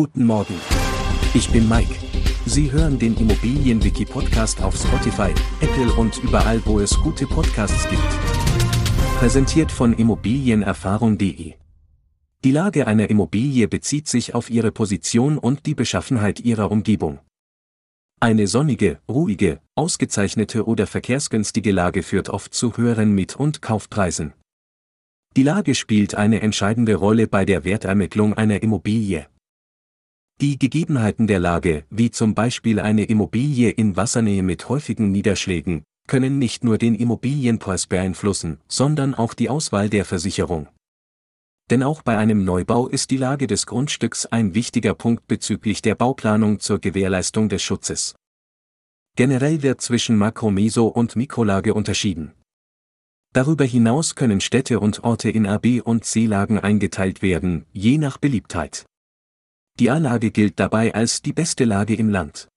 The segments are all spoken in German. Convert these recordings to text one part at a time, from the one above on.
Guten Morgen. Ich bin Mike. Sie hören den Immobilienwiki-Podcast auf Spotify, Apple und überall, wo es gute Podcasts gibt. Präsentiert von Immobilienerfahrung.de. Die Lage einer Immobilie bezieht sich auf ihre Position und die Beschaffenheit ihrer Umgebung. Eine sonnige, ruhige, ausgezeichnete oder verkehrsgünstige Lage führt oft zu höheren Miet- und Kaufpreisen. Die Lage spielt eine entscheidende Rolle bei der Wertermittlung einer Immobilie. Die Gegebenheiten der Lage, wie zum Beispiel eine Immobilie in Wassernähe mit häufigen Niederschlägen, können nicht nur den Immobilienpreis beeinflussen, sondern auch die Auswahl der Versicherung. Denn auch bei einem Neubau ist die Lage des Grundstücks ein wichtiger Punkt bezüglich der Bauplanung zur Gewährleistung des Schutzes. Generell wird zwischen Makro-, Meso- und Mikrolage unterschieden. Darüber hinaus können Städte und Orte in A, B und C-Lagen eingeteilt werden, je nach Beliebtheit. Die A-Lage gilt dabei als die beste Lage im Land.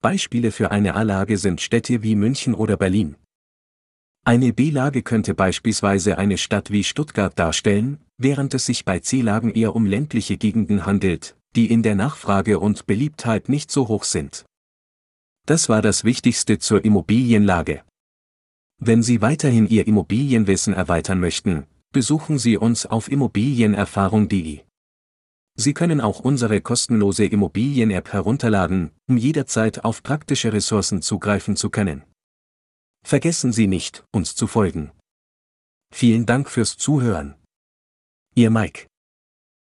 Beispiele für eine A-Lage sind Städte wie München oder Berlin. Eine B-Lage könnte beispielsweise eine Stadt wie Stuttgart darstellen, während es sich bei C-Lagen eher um ländliche Gegenden handelt, die in der Nachfrage und Beliebtheit nicht so hoch sind. Das war das Wichtigste zur Immobilienlage. Wenn Sie weiterhin Ihr Immobilienwissen erweitern möchten, besuchen Sie uns auf immobilienerfahrung.de. Sie können auch unsere kostenlose Immobilien-App herunterladen, um jederzeit auf praktische Ressourcen zugreifen zu können. Vergessen Sie nicht, uns zu folgen. Vielen Dank fürs Zuhören. Ihr Mike.